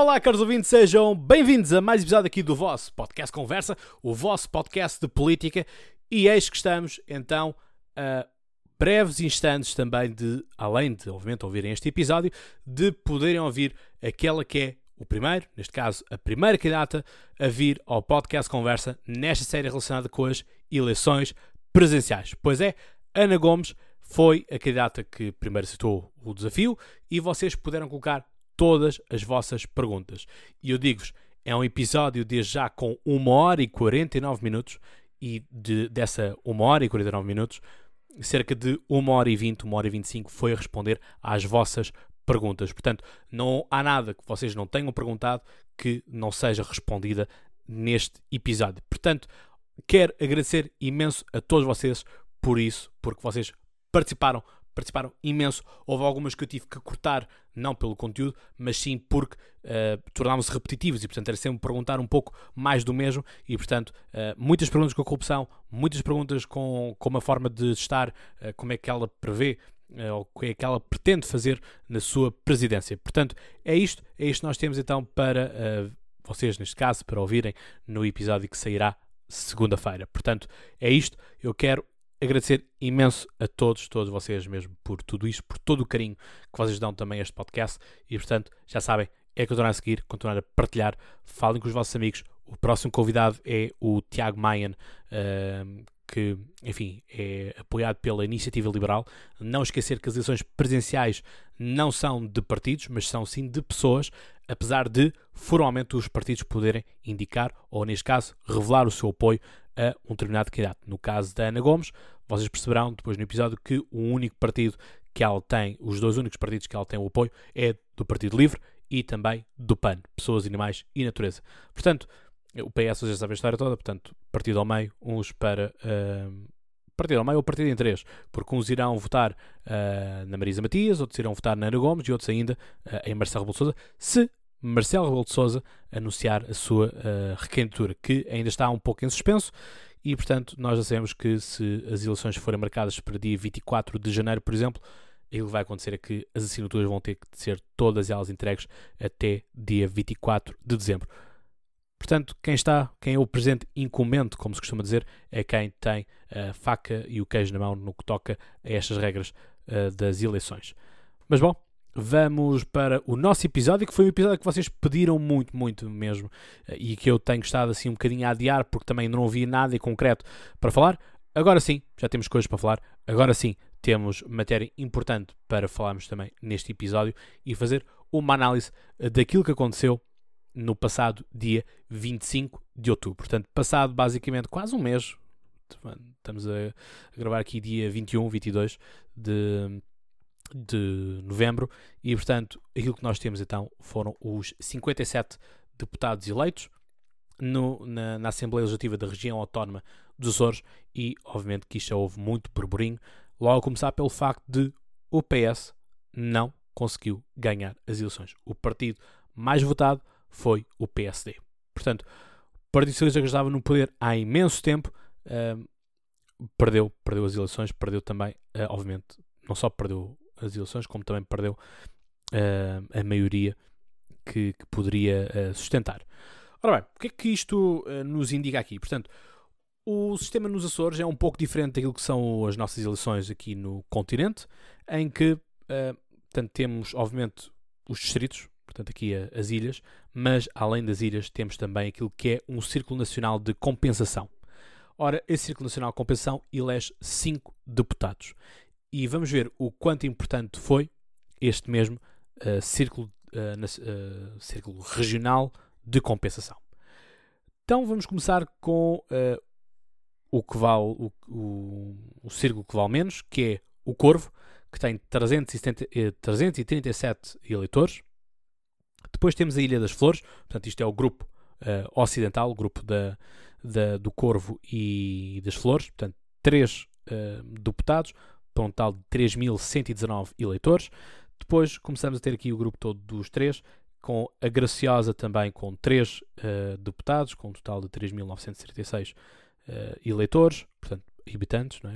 Olá, caros ouvintes, sejam bem-vindos a mais um episódio aqui do vosso podcast Conversa, o vosso podcast de política. E eis que estamos, então, a breves instantes também de, além de, obviamente, ouvirem este episódio, de poderem ouvir aquela que é o primeiro, neste caso, a primeira candidata a vir ao podcast Conversa nesta série relacionada com as eleições presidenciais. Pois é, Ana Gomes foi a candidata que primeiro citou o desafio e vocês puderam colocar todas as vossas perguntas. E eu digo-vos, é um episódio desde já com 1 hora e 49 minutos e de, dessa 1 hora e 49 minutos, cerca de 1 hora e 20, 1 hora e 25 foi a responder às vossas perguntas. Portanto, não há nada que vocês não tenham perguntado que não seja respondida neste episódio. Portanto, quero agradecer imenso a todos vocês por isso, porque vocês participaram participaram imenso. Houve algumas que eu tive que cortar, não pelo conteúdo, mas sim porque uh, tornámos-se repetitivos e, portanto, era sempre perguntar um pouco mais do mesmo. E, portanto, uh, muitas perguntas com a corrupção, muitas perguntas com, com uma forma de estar, uh, como é que ela prevê ou o que é que ela pretende fazer na sua presidência. Portanto, é isto, é isto que nós temos então para vocês, neste caso, para ouvirem no episódio que sairá segunda-feira. Portanto, é isto. Eu quero agradecer imenso a todos, todos vocês mesmo, por tudo isto, por todo o carinho que vocês dão também a este podcast. E, portanto, já sabem, é continuar a seguir, continuar a partilhar, falem com os vossos amigos. O próximo convidado é o Tiago Mayan, uh, que, enfim, é apoiado pela Iniciativa Liberal. Não esquecer que as eleições presenciais não são de partidos, mas são sim de pessoas, apesar de formalmente os partidos poderem indicar, ou neste caso, revelar o seu apoio a um determinado candidato. No caso da Ana Gomes, vocês perceberão depois no episódio que o único partido que ela tem, os dois únicos partidos que ela tem o apoio, é do Partido Livre e também do PAN, Pessoas, Animais e Natureza. Portanto, o PS já sabe a história toda, portanto, partido ao meio, uns para. Uh, partido ao meio ou partido em três, porque uns irão votar uh, na Marisa Matias, outros irão votar na Ana Gomes e outros ainda uh, em Marcelo Rebelo Sousa, se Marcelo Rebelo de Sousa anunciar a sua uh, recandidatura, que ainda está um pouco em suspenso, e portanto nós já sabemos que se as eleições forem marcadas para dia 24 de janeiro, por exemplo, que vai acontecer é que as assinaturas vão ter que ser todas elas entregues até dia 24 de dezembro. Portanto, quem está, quem é o presente incumbente, como se costuma dizer, é quem tem a faca e o queijo na mão no que toca a estas regras uh, das eleições. Mas bom, vamos para o nosso episódio, que foi um episódio que vocês pediram muito, muito mesmo, eh, e que eu tenho estado assim um bocadinho a adiar, porque também não havia nada em concreto para falar. Agora sim, já temos coisas para falar. Agora sim, temos matéria importante para falarmos também neste episódio e fazer uma análise daquilo que aconteceu no passado dia 25 de outubro. Portanto, passado basicamente quase um mês, estamos a gravar aqui dia 21, 22 de de novembro e, portanto, aquilo que nós temos então foram os 57 deputados eleitos no, na, na, Assembleia Legislativa da Região Autónoma dos Açores e, obviamente, que isto houve muito burburinho, logo a começar pelo facto de o PS não conseguiu ganhar as eleições. O partido mais votado foi o PSD. Portanto, o Partido Socialista que estava no poder há imenso tempo uh, perdeu, perdeu as eleições, perdeu também, uh, obviamente, não só perdeu as eleições, como também perdeu uh, a maioria que, que poderia uh, sustentar. Ora bem, o que é que isto uh, nos indica aqui? Portanto, o sistema nos Açores é um pouco diferente daquilo que são as nossas eleições aqui no continente, em que portanto, temos, obviamente, os distritos, portanto, aqui as ilhas, mas além das ilhas temos também aquilo que é um Círculo Nacional de Compensação. Ora, esse Círculo Nacional de Compensação elege 5 deputados e vamos ver o quanto importante foi este mesmo uh, círculo, uh, na, uh, círculo regional de compensação. Então vamos começar com o que vale o, o, o, círculo que vale menos, que é o Corvo, que tem 370, 337 eleitores. Depois temos a Ilha das Flores, portanto, isto é o grupo ocidental, o grupo da, da, do Corvo e das Flores, portanto, três deputados para um total de 3.119 eleitores. Depois começamos a ter aqui o grupo todo dos três, com a Graciosa também com três uh, deputados, com um total de 3.936 uh, eh, eleitores, portanto, habitantes, não é?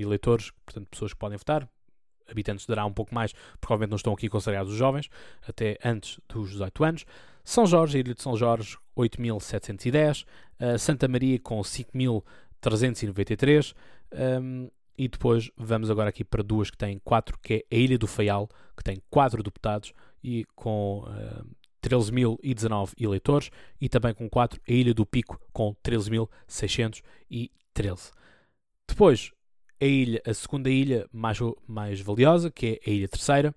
eleitores, portanto, pessoas que podem votar, habitantes dará um pouco mais, porque não estão aqui considerados os jovens, até antes dos 18 anos. São Jorge, Ilha de São Jorge, 8.710. Uh, Santa Maria com 5.393. Um, e depois vamos agora aqui para duas que têm quatro, que é a Ilha do Faial, que tem quatro deputados e com uh, 13.019 eleitores, e também com quatro a Ilha do Pico, com 13.613. Depois, a ilha, a segunda ilha mais, mais valiosa, que é a Ilha Terceira,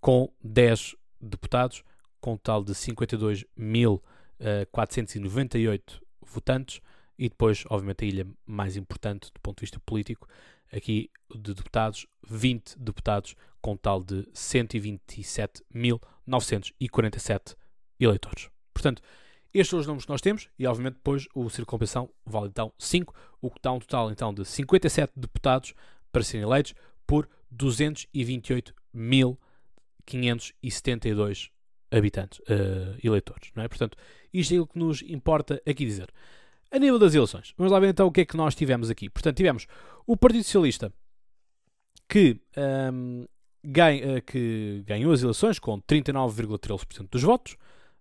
com 10 deputados, com um total de 52.498 uh, votantes, e depois, obviamente, a ilha mais importante do ponto de vista político, aqui de deputados, 20 deputados, com um total de 127.947 eleitores. Portanto, estes são os números que nós temos e, obviamente, depois o Círculo vale então 5, o que dá um total então de 57 deputados para serem eleitos por 228.572 habitantes, uh, eleitores, não é? Portanto, isto é o que nos importa aqui dizer. A nível das eleições, vamos lá ver então o que é que nós tivemos aqui. Portanto, tivemos o Partido Socialista que, um, ganha, uh, que ganhou as eleições com 39,13% dos votos,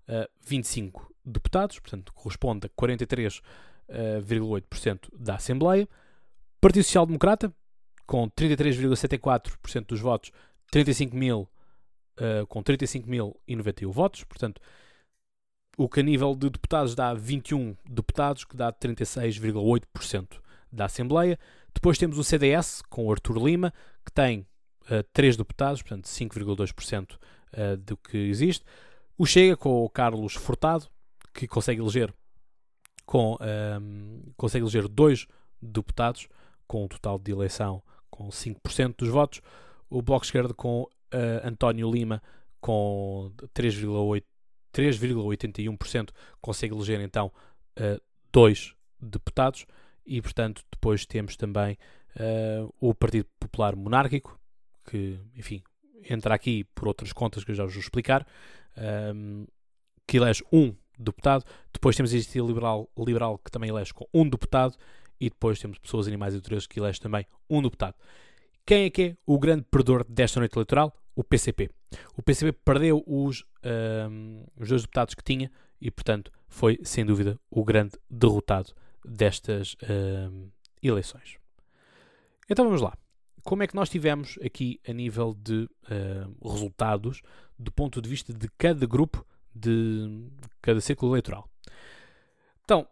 uh, 25 deputados, portanto, corresponde a 43,8% uh, da Assembleia. Partido Social Democrata, com 33,74% dos votos, 35 mil, uh, com 35.091 votos, portanto, o que a nível de deputados dá 21 deputados, que dá 36,8% da Assembleia. Depois temos o CDS, com o Artur Lima, que tem uh, 3 deputados, portanto 5,2% uh, do que existe. O Chega, com o Carlos Furtado, que consegue eleger com ehm, consegue eleger dois deputados com um total de eleição com 5% dos votos. O Bloco de Esquerda com uh, António Lima com 3,8 3,81% consegue eleger então uh, dois deputados e, portanto, depois temos também uh, o Partido Popular Monárquico, que, enfim, entra aqui por outras contas que eu já vos vou explicar, um, ehm, que elege um deputado. Depois temos a Iniciativa Liberal, Liberal, que também elege com um deputado. E depois temos Pessoas, Animais e Naturezas, que elege também um deputado. Quem é que é o grande perdedor desta noite eleitoral? O PCP. O PCP perdeu os, um, os dois deputados que tinha e, portanto, foi sem dúvida o grande derrotado destas um, eleições. Então vamos lá. Como é que nós tivemos aqui a nível de uh, resultados do ponto de vista de cada grupo de cada círculo eleitoral? Então,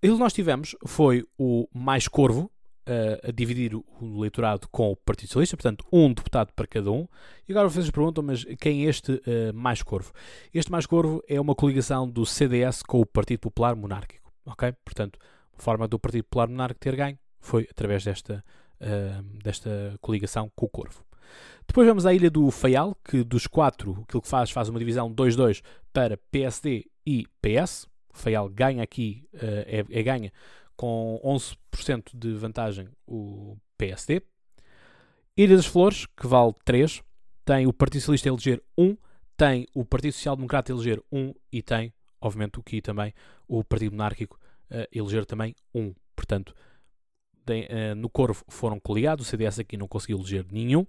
que nós tivemos foi o mais corvo, a, a dividir o eleitorado com o Partido Socialista, portanto, um deputado para cada um. E agora vocês perguntam, mas quem é este uh, mais corvo? Este mais corvo é uma coligação do CDS com o Partido Popular Monárquico, ok? Portanto, a forma do Partido Popular Monárquico ter ganho foi através desta, uh, desta coligação com o Corvo. Depois vamos à Ilha do Faial, que dos quatro, aquilo que faz, faz uma divisão 2-2 para PSD e PS. O ganha aqui, uh, é, é ganha com 11% de vantagem o PSD. Ilha das Flores, que vale 3, tem o Partido Socialista a eleger 1, tem o Partido Social Democrata a eleger 1 e tem, obviamente, aqui também o Partido Monárquico a eleger também 1. Portanto, de, uh, no Corvo foram coligados, o CDS aqui não conseguiu eleger nenhum.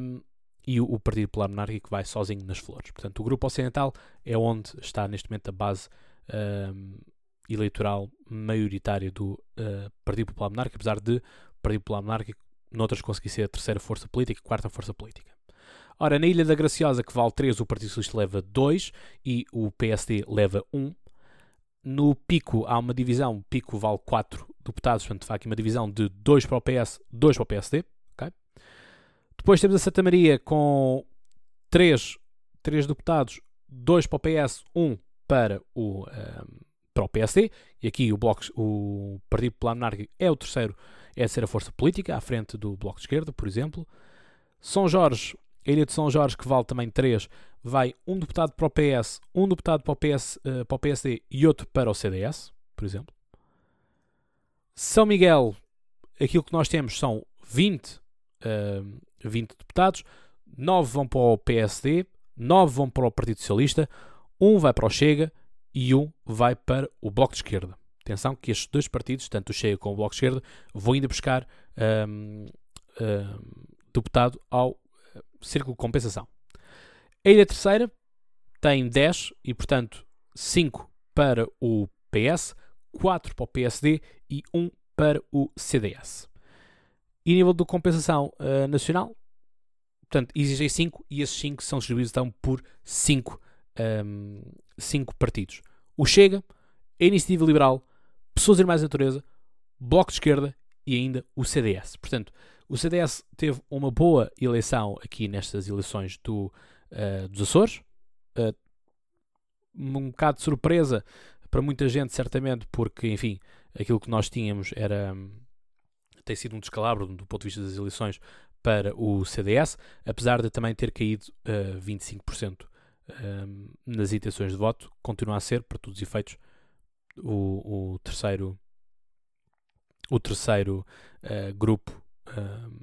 Um, e o, o Partido Popular Monárquico vai sozinho nas flores. Portanto, o Grupo Ocidental é onde está neste momento a base um, eleitoral maioritária do uh, Partido Popular Monárquico, apesar de o Partido Popular Monárquico noutras conseguir ser a terceira força política, quarta força política. Ora, na Ilha da Graciosa, que vale 3, o Partido Socialista leva 2 e o PSD leva 1. No Pico há uma divisão, o Pico vale 4 deputados, portanto há aqui uma divisão de 2 para o PS, 2 para o PSD. Okay? Depois temos a Santa Maria com 3, 3 deputados, 2 para o PS, 1 para o, um, ehm, para o PSD, e aqui o, Bloco, o Partido Popular Monárquico é o terceiro, é a ser a força política, à frente do Bloco de Esquerda, por exemplo. São Jorge, a Ilha de São Jorge, que vale também 3, vai um deputado para o PS, um deputado para o, PS, eh, para o PSD e outro para o CDS, por exemplo. São Miguel, aquilo que nós temos são 20, uh, 20 deputados, 9 vão para o PSD, 9 vão para o Partido Socialista, 1 vai para o Chega e um vai para o Bloco de Esquerda. Atenção que estes dois partidos, tanto o Chega como o Bloco de Esquerda, vão ainda buscar um, um, deputado ao círculo de compensação. A ilha terceira tem 10 e, portanto, 5 para o PS, 4 para o PSD e 1 para o CDS. E nível de compensação uh, nacional, portanto, existem 5 e esses 5 são distribuídos então por 5 um, cinco partidos. O Chega, a Iniciativa Liberal, Pessoas Irmãs da Natureza, Bloco de Esquerda e ainda o CDS. Portanto, o CDS teve uma boa eleição aqui nestas eleições do, uh, dos Açores. Uh, um bocado de surpresa para muita gente, certamente, porque, enfim, aquilo que nós tínhamos era. tem sido um descalabro do ponto de vista das eleições para o CDS, apesar de também ter caído uh, 25% um, nas intenções de voto, continua a ser, para todos os efeitos, o, o terceiro, o terceiro uh, grupo, um,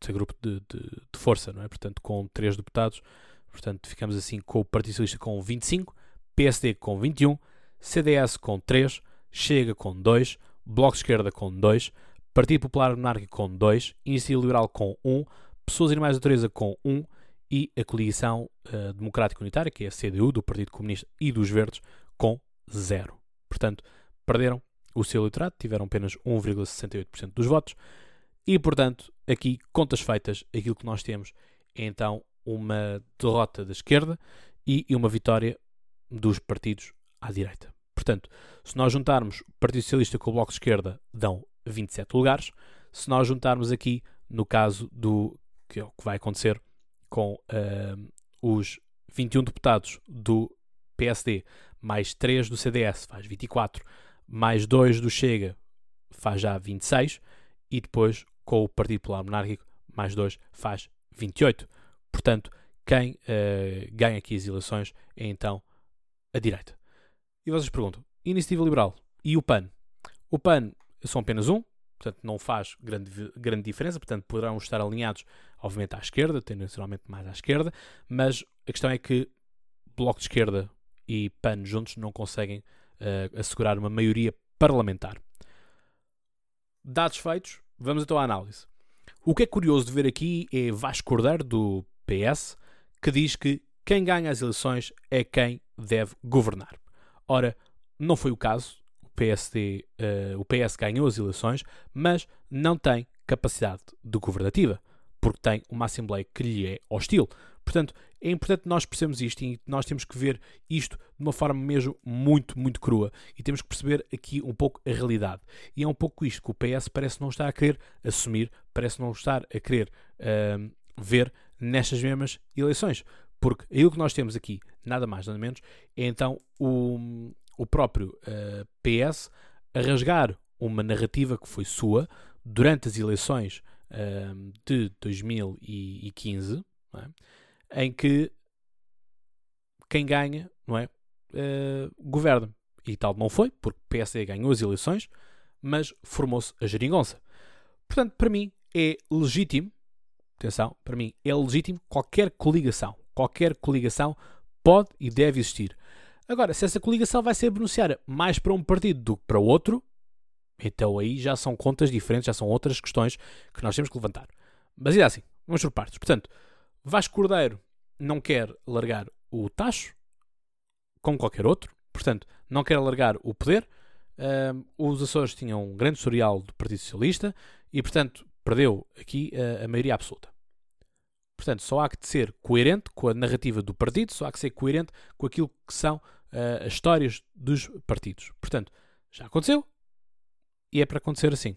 terceiro grupo de, de, de, força, não é? Portanto, com três deputados, portanto, ficamos assim com o Partido Socialista com 25, PSD com 21, CDS com 3, Chega com 2, Bloco de Esquerda com 2, Partido Popular Monárquico com 2, Iniciativa Liberal com 1, Pessoas Animais de Natureza com 1 e a coligação uh, democrática unitária, que é a CDU, do Partido Comunista e dos Verdes, com zero. Portanto, perderam o seu eleitorado, tiveram apenas 1,68% dos votos e, portanto, aqui, contas feitas, aquilo que nós temos é então uma derrota da esquerda e uma vitória dos partidos à direita. Portanto, se nós juntarmos o Partido Socialista com o Bloco de Esquerda, dão 27 lugares. Se nós juntarmos aqui, no caso do que, é o que vai acontecer, com uh, os 21 deputados do PSD, mais 3 do CDS, faz 24, mais 2 do Chega, faz já 26, e depois com o Partido Popular Monárquico, mais 2, faz 28. Portanto, quem uh, ganha aqui as eleições é então a direita. E vocês perguntam, Iniciativa Liberal e o PAN? O PAN são apenas um, portanto não faz grande, grande diferença, portanto poderão estar alinhados, obviamente, à esquerda, tendencialmente mais à esquerda, mas a questão é que Bloco de Esquerda e PAN juntos não conseguem uh, assegurar uma maioria parlamentar. Dados feitos, vamos então à análise. O que é curioso de ver aqui é Vasco Cordeiro, do PS, que diz que quem ganha as eleições é quem deve governar. Ora, não foi o caso, PSD, uh, eh, o PS ganhou as eleições, mas não tem capacidade de governativa, porque tem uma Assembleia que lhe é hostil. Portanto, é importante nós percebermos isto e nós temos que ver isto de uma forma mesmo muito, muito crua. E temos que perceber aqui um pouco a realidade. E é um pouco isto que o PS parece não estar a querer assumir, parece não estar a querer uh, ver nestas mesmas eleições. Porque aquilo que nós temos aqui, nada mais nada menos, é então o, o próprio uh, eh, PS a rasgar uma narrativa que foi sua durante as eleições uh, de 2015, é? em que quem ganha não é, uh, governa. E tal não foi, porque o PSD ganhou as eleições, mas formou-se a geringonça. Portanto, para mim é legítimo, atenção, para mim é legítimo qualquer coligação. Qualquer coligação pode e deve existir. Agora, se essa coligação vai ser beneficiária mais para um partido do que para outro, então aí já são contas diferentes, já são outras questões que nós temos que levantar. Mas ainda assim, vamos por partes. Portanto, Vasco Cordeiro não quer largar o tacho, como qualquer outro, portanto, não quer largar o poder. Uh, os Açores tinham um grande historial do Partido Socialista e, portanto, perdeu aqui uh, a maioria absoluta. Portanto, só há que ser coerente com a narrativa do partido, só há que ser coerente com aquilo que são uh, as histórias dos partidos. Portanto, já aconteceu e é para acontecer assim.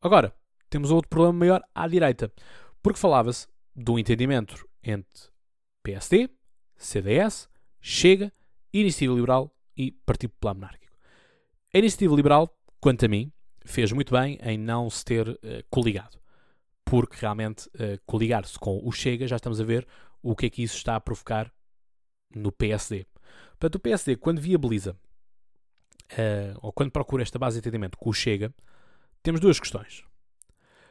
Agora, temos outro problema maior à direita, porque falava-se do entendimento entre PSD, CDS, Chega, Iniciativa Liberal e Partido Popular Monárquico. A Iniciativa Liberal, quanto a mim, fez muito bem em não se ter uh, coligado, porque realmente uh, coligar-se com o Chega, já estamos a ver o que é que isso está a provocar no PSD. Portanto, o PSD, quando viabiliza uh, ou quando procura esta base de entendimento com o Chega, temos duas questões.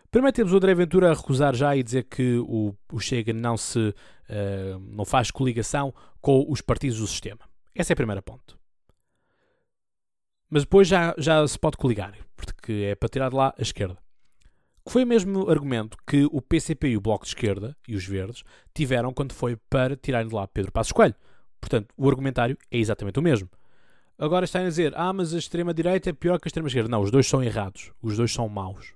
Primeiro temos o André Ventura a recusar já e dizer que o, o Chega não se uh, não faz coligação com os partidos do sistema. Essa é a primeira ponte. Mas depois já, já se pode coligar, porque é para tirar de lá a esquerda. Que foi o mesmo argumento que o PCP e o Bloco de Esquerda e os Verdes tiveram quando foi para tirarem de lá Pedro Passos Coelho. Portanto, o argumentário é exatamente o mesmo. Agora está a dizer, ah, mas a extrema-direita é pior que a extrema-esquerda. Não, os dois são errados. Os dois são maus.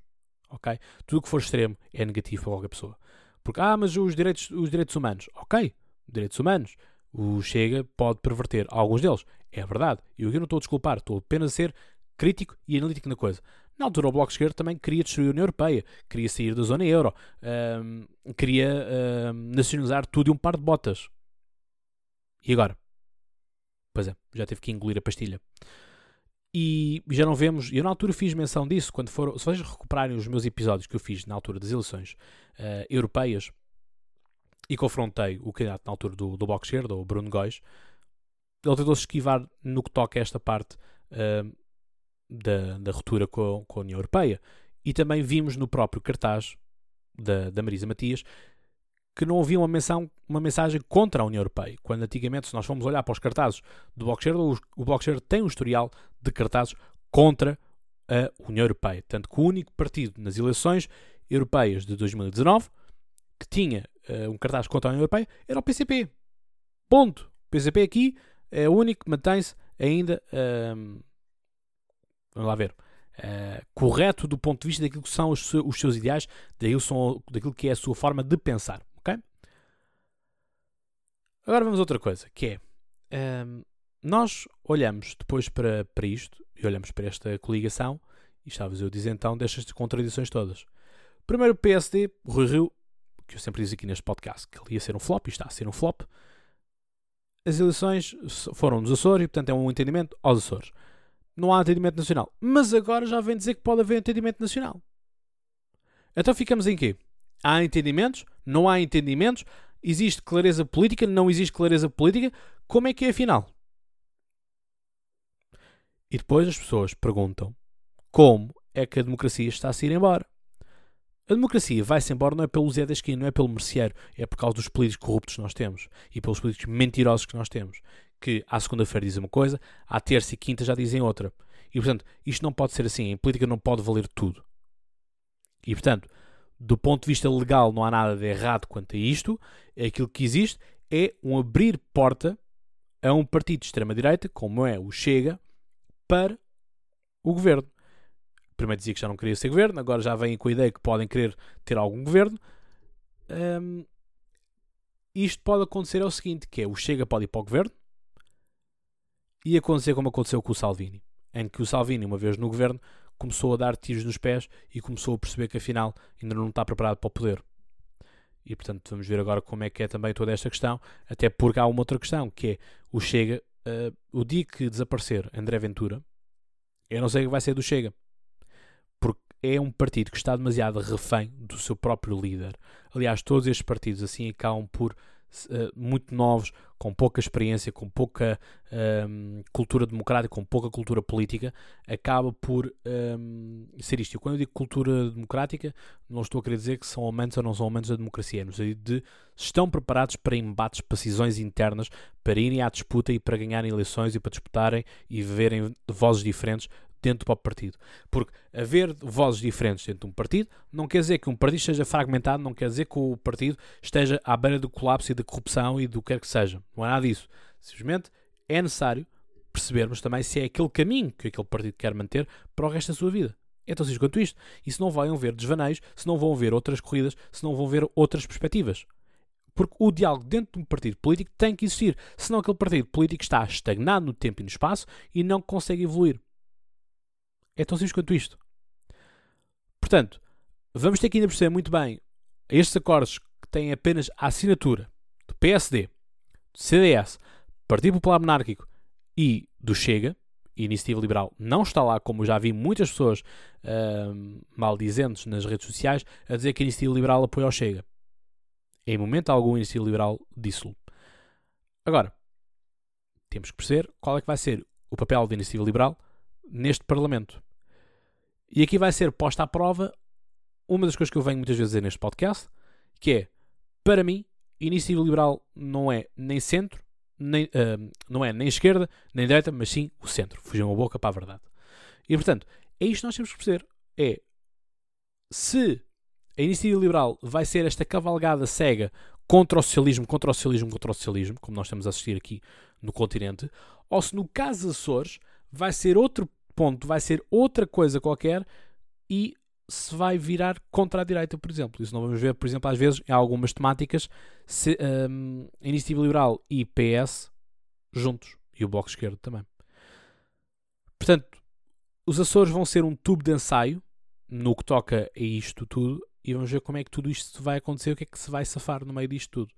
Ok? Tudo que for extremo é negativo para qualquer pessoa. Porque, ah, mas os direitos, os direitos humanos. Ok, direitos humanos. O Chega pode perverter alguns deles. É verdade. E eu não estou a desculpar. Estou apenas a ser crítico e analítico na coisa. Na altura, o Bloco de Esquerda também queria destruir a União Europeia, queria sair da zona euro, um, queria um, nacionalizar tudo e um par de botas. E agora? Pois é, já teve que engolir a pastilha. E já não vemos, eu na altura fiz menção disso, quando foram, se vocês recuperarem os meus episódios que eu fiz na altura das eleições uh, europeias e confrontei o candidato na altura do, do Bloco Esquerda, o Bruno Góis, ele tentou-se esquivar no que toca a esta parte uh, da, da ruptura com, com, a União Europeia. E também vimos no próprio cartaz da, da Marisa Matias que não havia uma, menção, uma mensagem contra a União Europeia. Quando antigamente, se nós formos olhar para os cartazes do Bloco o, Bloco tem um historial de cartazes contra a União Europeia. Tanto que o único partido nas eleições europeias de 2019 que tinha uh, um cartaz contra a União Europeia era o PCP. Ponto. O PCP aqui é o único que mantém-se ainda. Uh, vamos lá ver. Uh, correto do ponto de vista daquilo que são os, os seus ideais, daquilo, são, daquilo que é a sua forma de pensar. Agora vamos a outra coisa, que é. Um, nós olhamos depois para, para isto e olhamos para esta coligação e estava eu dizer então destas contradições todas. Primeiro o PSD, Rui Rio, que eu sempre disse aqui neste podcast, que ele ia ser um flop e está a ser um flop. As eleições foram nos Açores e, portanto, é um entendimento aos Açores. Não há entendimento nacional. Mas agora já vem dizer que pode haver entendimento nacional. Então ficamos em quê? Há entendimentos? Não há entendimentos? Existe clareza política? Não existe clareza política? Como é que é afinal? E depois as pessoas perguntam como é que a democracia está a ir embora. A democracia vai-se embora não é pelo Zé da esquina, não é pelo merceeiro, é por causa dos políticos corruptos que nós temos e pelos políticos mentirosos que nós temos, que à segunda-feira dizem uma coisa, à terça e quinta já dizem outra. E portanto, isto não pode ser assim, em política não pode valer tudo. E portanto, do ponto de vista legal não há nada de errado quanto a isto, aquilo que existe é um abrir porta a um partido de extrema-direita, como é o Chega, para o governo. Primeiro dizia que já não queria ser governo, agora já vem com a ideia que podem querer ter algum governo. Um, isto pode acontecer é o seguinte, que é o Chega pode ir para o governo e acontecer como aconteceu com o Salvini, em que o Salvini, uma vez no governo, começou a dar tiros nos pés e começou a perceber que afinal ainda não está preparado para o poder. E portanto vamos ver agora como é que é também toda esta questão, até porque há uma outra questão, que é o Chega uh, o dia que desaparecer André Ventura, eu não sei o que vai ser do Chega. Porque é um partido que está demasiado refém do seu próprio líder. Aliás, todos estes partidos assim acabam por uh, muito novos, com pouca experiência, com pouca um, cultura democrática, com pouca cultura política, acaba por um, ser isto. E quando eu digo cultura democrática, não estou a querer dizer que são amantes ou não são amantes da democracia, no sentido de estão preparados para embates, para decisões internas, para irem à disputa e para ganharem eleições e para disputarem e verem vozes diferentes dentro do próprio partido. Porque haver vozes diferentes dentro de um partido não quer dizer que um partido esteja fragmentado, não quer dizer que o partido esteja à beira do colapso e da corrupção e do que quer que seja. Não é nada disso. Simplesmente é necessário percebermos também se é aquele caminho que aquele partido quer manter para o resto da sua vida. É tão simples quanto isto. E se não vão ver desvaneios, se não vão ver outras corridas, se não vão ver outras perspectivas. Porque o diálogo dentro de um partido político tem que existir. Senão aquele partido político está estagnado no tempo e no espaço e não consegue evoluir. É tão simples quanto isto. Portanto, vamos ter que ainda perceber muito bem estes acordos que têm apenas a assinatura do PSD, do CDS, Partido Popular Monárquico e do Chega, Iniciativa Liberal não está lá, como já vi muitas pessoas uh, maldizentes nas redes sociais a dizer que a Iniciativa Liberal apoia o Chega. Em momento algum, a Iniciativa Liberal disse-lo. Agora, temos que perceber qual é que vai ser o papel da Iniciativa Liberal neste Parlamento. E aqui vai ser posta à prova uma das coisas que eu venho muitas vezes dizer neste podcast, que é, para mim, iniciativa liberal não é nem centro, nem, uh, não é nem esquerda, nem direita, mas sim o centro. Fugiu uma boca para a verdade. E portanto, é isto que nós temos que perceber. É se a iniciativa liberal vai ser esta cavalgada cega contra o socialismo, contra o socialismo, contra o socialismo, como nós estamos a assistir aqui no continente, ou se no caso Açores vai ser outro ponto, vai ser outra coisa qualquer e se vai virar contra a direita, por exemplo. Isso não vamos ver, por exemplo, às vezes em algumas temáticas, se, um, Iniciativa Liberal e PS juntos, e o Bloco de Esquerda também. Portanto, os Açores vão ser um tubo de ensaio no que toca a isto tudo e vamos ver como é que tudo isto vai acontecer, o que é que se vai safar no meio disto tudo.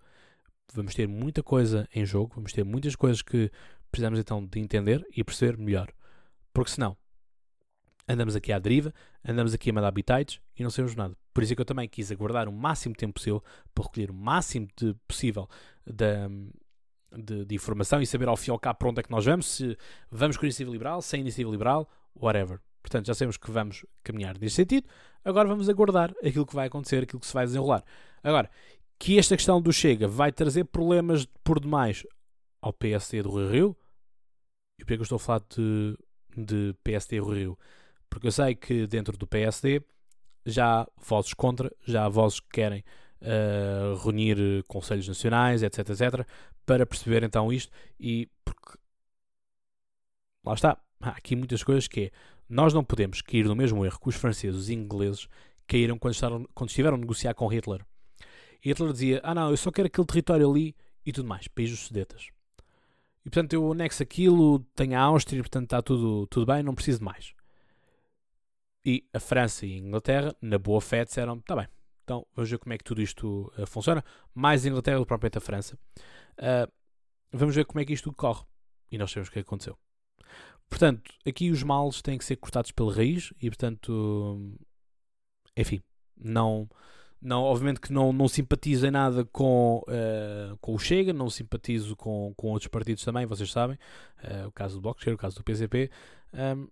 Vamos ter muita coisa em jogo, vamos ter muitas coisas que precisamos então de entender e perceber melhor. Porque senão, andamos aqui à deriva, andamos aqui a mandar bitites e não sabemos nada. Por isso é que eu também quis aguardar o máximo tempo possível para recolher o máximo de possível da, de, de, informação e saber ao fim e ao cabo para onde é que nós vamos, se vamos com iniciativa liberal, sem iniciativa liberal, whatever. Portanto, já sabemos que vamos caminhar nesse sentido. Agora vamos aguardar aquilo que vai acontecer, aquilo que se vai desenrolar. Agora, que esta questão do Chega vai trazer problemas por demais ao PSD do Rio Rio, e porquê que eu estou a falar de, de PSD Rio? Porque eu sei que dentro do PSD já há vozes contra, já há vozes que querem uh, reunir conselhos nacionais, etc, etc, para perceber então isto e porque lá está, há aqui muitas coisas que é nós não podemos cair no mesmo erro que os franceses e ingleses caíram quando, estavam, quando estiveram a negociar com Hitler. Hitler dizia: Ah, não, eu só quero aquele território ali e tudo mais, países Sudetas. E portanto eu anexo aquilo, tenho a Áustria, portanto está tudo, tudo bem, não preciso de mais. E a França e a Inglaterra, na boa fé, disseram: Está bem, então vamos ver como é que tudo isto uh, funciona. Mais a Inglaterra do que propriamente a França. Uh, vamos ver como é que isto corre. E nós sabemos o que aconteceu. Portanto, aqui os males têm que ser cortados pela raiz e, portanto, enfim, não, não obviamente que não, não simpatizo em nada com, uh, com o Chega, não simpatizo com, com outros partidos também, vocês sabem, uh, o caso do Bloco o caso do PCP, um,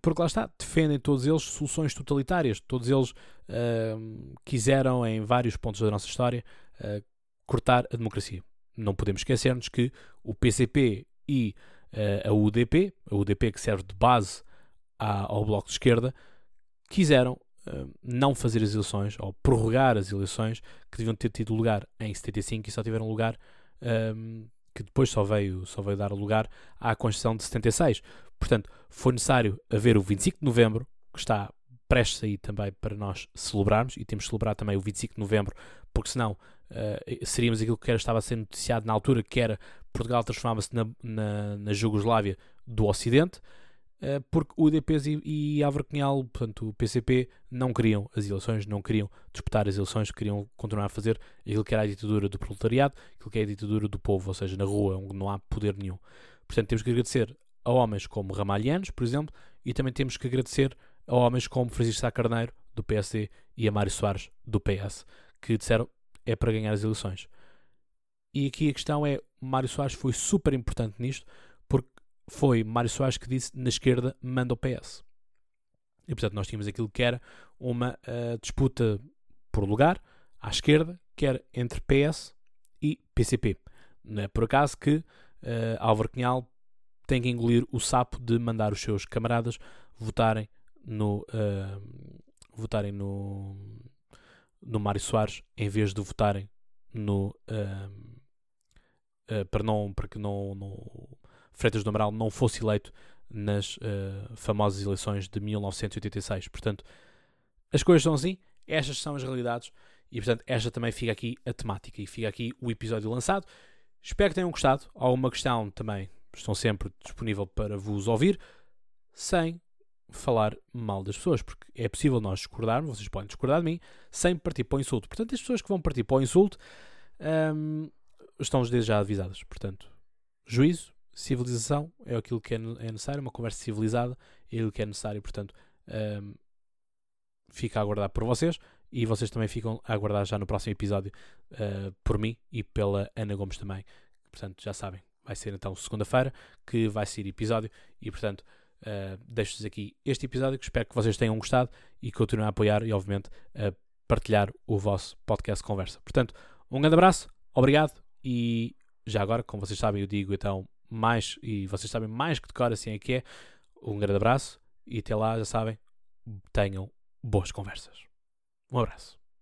porque lá está, defendem todos eles soluções totalitárias, todos eles uh, quiseram em vários pontos da nossa história uh, cortar a democracia. Não podemos esquecer-nos que o PCP e a UDP, a UDP que serve de base à, ao Bloco de Esquerda, quiseram uh, não fazer as eleições ou prorrogar as eleições que deviam ter tido lugar em 75 e só tiveram lugar um, ehm, que depois só veio, só veio dar lugar à Constituição de 76. Portanto, foi necessário haver o 25 de novembro, que está prestes aí também para nós celebrarmos, e temos de celebrar também o 25 de novembro, porque senão uh, seríamos aquilo que era, estava a ser noticiado na altura, que era Portugal transformava-se na, na, na Jugoslávia do Ocidente, porque o UDP e, e Álvaro Cunhal, portanto o PCP, não queriam as eleições, não queriam disputar as eleições, queriam continuar a fazer aquilo que era a ditadura do proletariado, aquilo que é a ditadura do povo, ou seja, na rua, onde não há poder nenhum. Portanto, temos que agradecer a homens como Ramalhianos, por exemplo, e também temos que agradecer a homens como Francisco Sá Carneiro, do PSD, e a Mário Soares, do PS, que disseram é para ganhar as eleições. E aqui a questão é, Mário Soares foi super importante nisto, foi Mário Soares que disse na esquerda manda o PS. E portanto nós tínhamos aquilo que era uma uh, disputa por lugar à esquerda, que era entre PS e PCP. Não é por acaso que uh, Álvaro Cunhal tem que engolir o sapo de mandar os seus camaradas votarem no uh, votarem no no Mário Soares em vez de votarem no uh, uh, para não para que não, não Freitas do Amaral não fosse eleito nas famosas eleições de 1986 portanto as coisas são assim estas são as realidades e portanto esta também fica aqui a temática e fica aqui o episódio lançado espero que tenham gostado alguma questão também estão sempre disponível para vos ouvir, sem falar mal das pessoas, porque é possível nós discordarmos, vocês podem discordar de mim, sem partir para o insulto. Portanto, as pessoas que vão partir para o insulto um, estão desde já avisadas. Portanto, juízo, civilização é aquilo que é, é necessário, uma conversa civilizada é aquilo que é necessário. Portanto, um, fica a aguardar por vocês e vocês também ficam a aguardar já no próximo episódio uh, por mim e pela Ana Gomes também. Portanto, já sabem, vai ser então segunda-feira que vai ser episódio e portanto uh, deixo-vos aqui este episódio que espero que vocês tenham gostado e continuem a apoiar e obviamente a partilhar o vosso podcast Conversa. Portanto, um grande abraço, obrigado e já agora, como vocês sabem, eu digo então mais e vocês sabem mais que de cor assim é que é. Um grande abraço e até lá, já sabem, tenham boas conversas. Um abraço.